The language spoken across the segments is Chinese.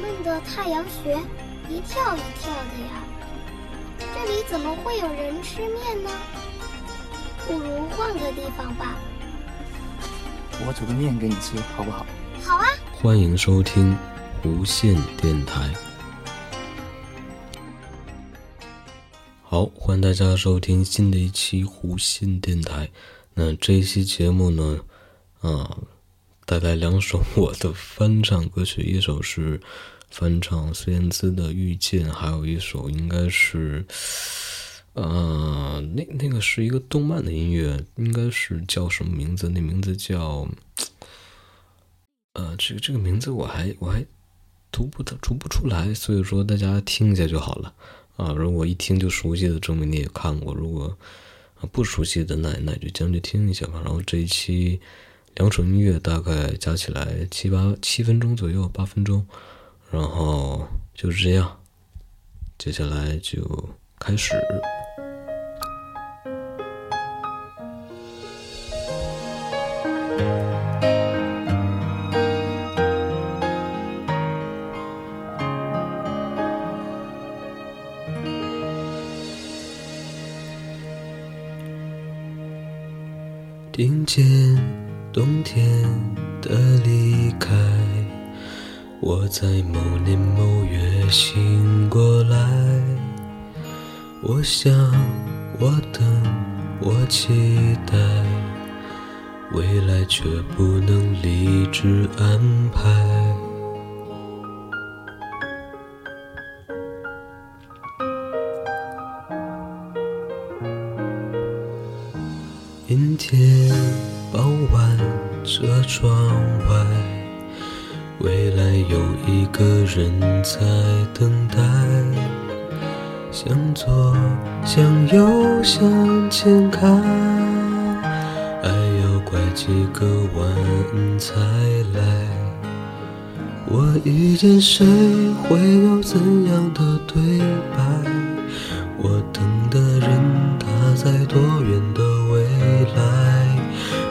闷的太阳穴，一跳一跳的呀。这里怎么会有人吃面呢？不如换个地方吧。我煮个面给你吃，好不好？好啊。欢迎收听无线电台。好，欢迎大家收听新的一期无线电台。那这一期节目呢，啊，带来两首我的翻唱歌曲，一首是翻唱孙燕姿的《遇见》，还有一首应该是，呃，那那个是一个动漫的音乐，应该是叫什么名字？那名字叫，呃，这个这个名字我还我还读不得读不出来，所以说大家听一下就好了啊。如果一听就熟悉的，证明你也看过；如果不熟悉的那那就将就听一下吧。然后这一期两首音乐大概加起来七八七分钟左右，八分钟。然后就是这样，接下来就开始。听见冬天的离开，我在某年某月醒过来。我想，我等，我期待，未来却不能理智安排。傍晚，车窗外，未来有一个人在等待。向左，向右，向前看，爱要拐几个弯才来。我遇见谁，会有怎样的对白？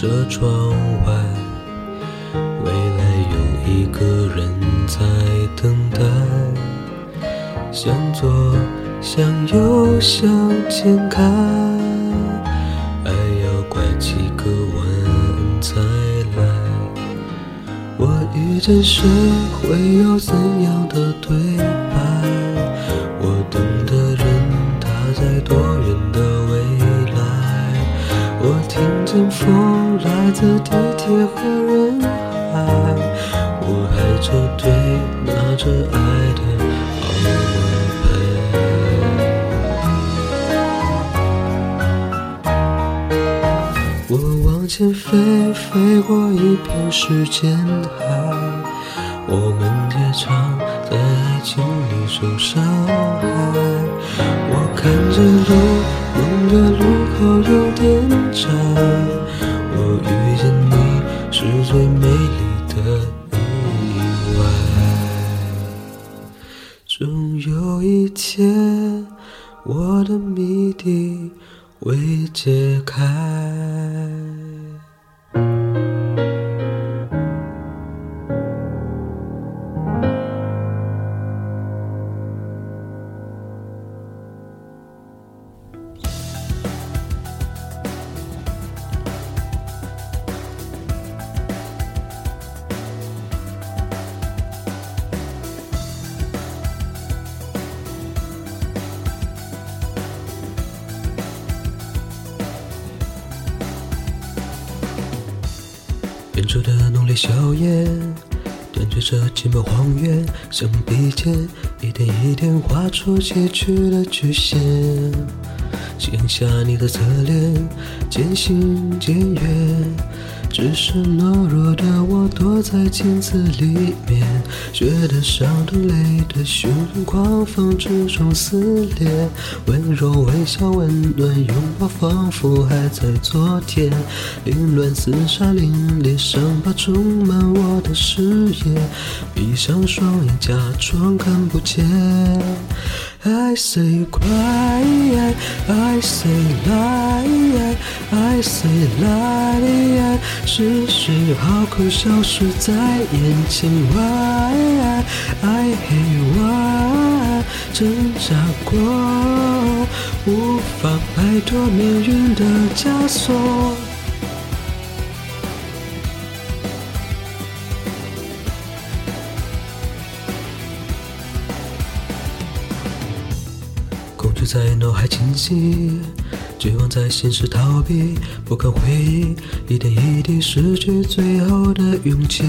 晚，车窗外，未来有一个人在等待。向左，向右，向前看，爱要拐几个弯才来。我遇见谁，会有怎样的对风来自地铁和人海，我排着队拿着爱的号码牌。我往前飞，飞过一片时间海，我们也常在爱情里受伤害。我看着路，有一天，我的谜底未解开。远处的浓烈硝烟，点缀着寂寞荒原，像笔尖一点一点画出崎岖的曲线。写下你的侧脸，渐行渐远，只是懦弱的我躲在镜子里面，觉得伤的累的胸狂风之中撕裂，温柔微笑温暖拥抱仿佛还在昨天，凌乱厮杀凛冽伤疤充满我的视野，闭上双眼假装看不见。I say cry, I say lie, I say lie，是谁好口消失在眼前？Why I hate why，挣扎过，无法摆脱命运的枷锁。在脑海清晰，绝望在现实逃避，不堪回忆，一点一滴失去最后的勇气。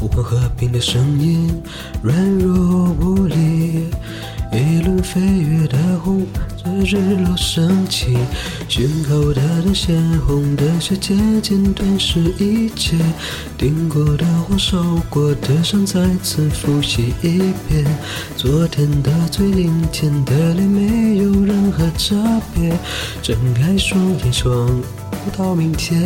无关和平的声音，软弱无力，一轮飞跃的红，日落升起，胸口的灯鲜红的血，渐渐吞噬一切。听过的话，受过的伤，再次复习一遍。昨天的嘴，今天的脸，没有任何差别。睁开双眼，说到明天。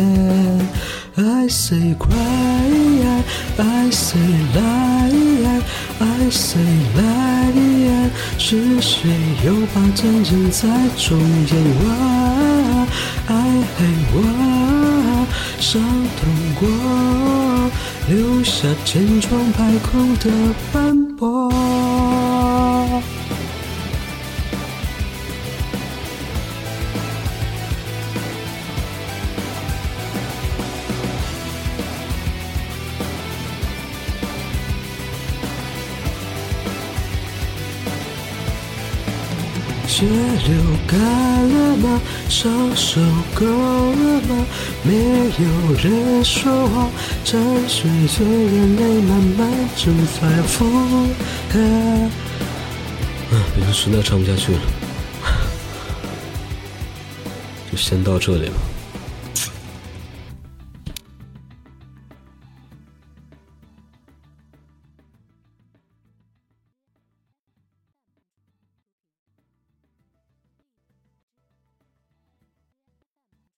I say cry, I say lie, I say lie，是谁又把战争再重演？Why I hate why，伤痛过，留下千疮百孔的斑驳。血流干了吗？伤手够了吗？没有人说话，沉睡着眼泪慢慢蒸发腐烂。啊，别的实在唱不下去了，就先到这里了。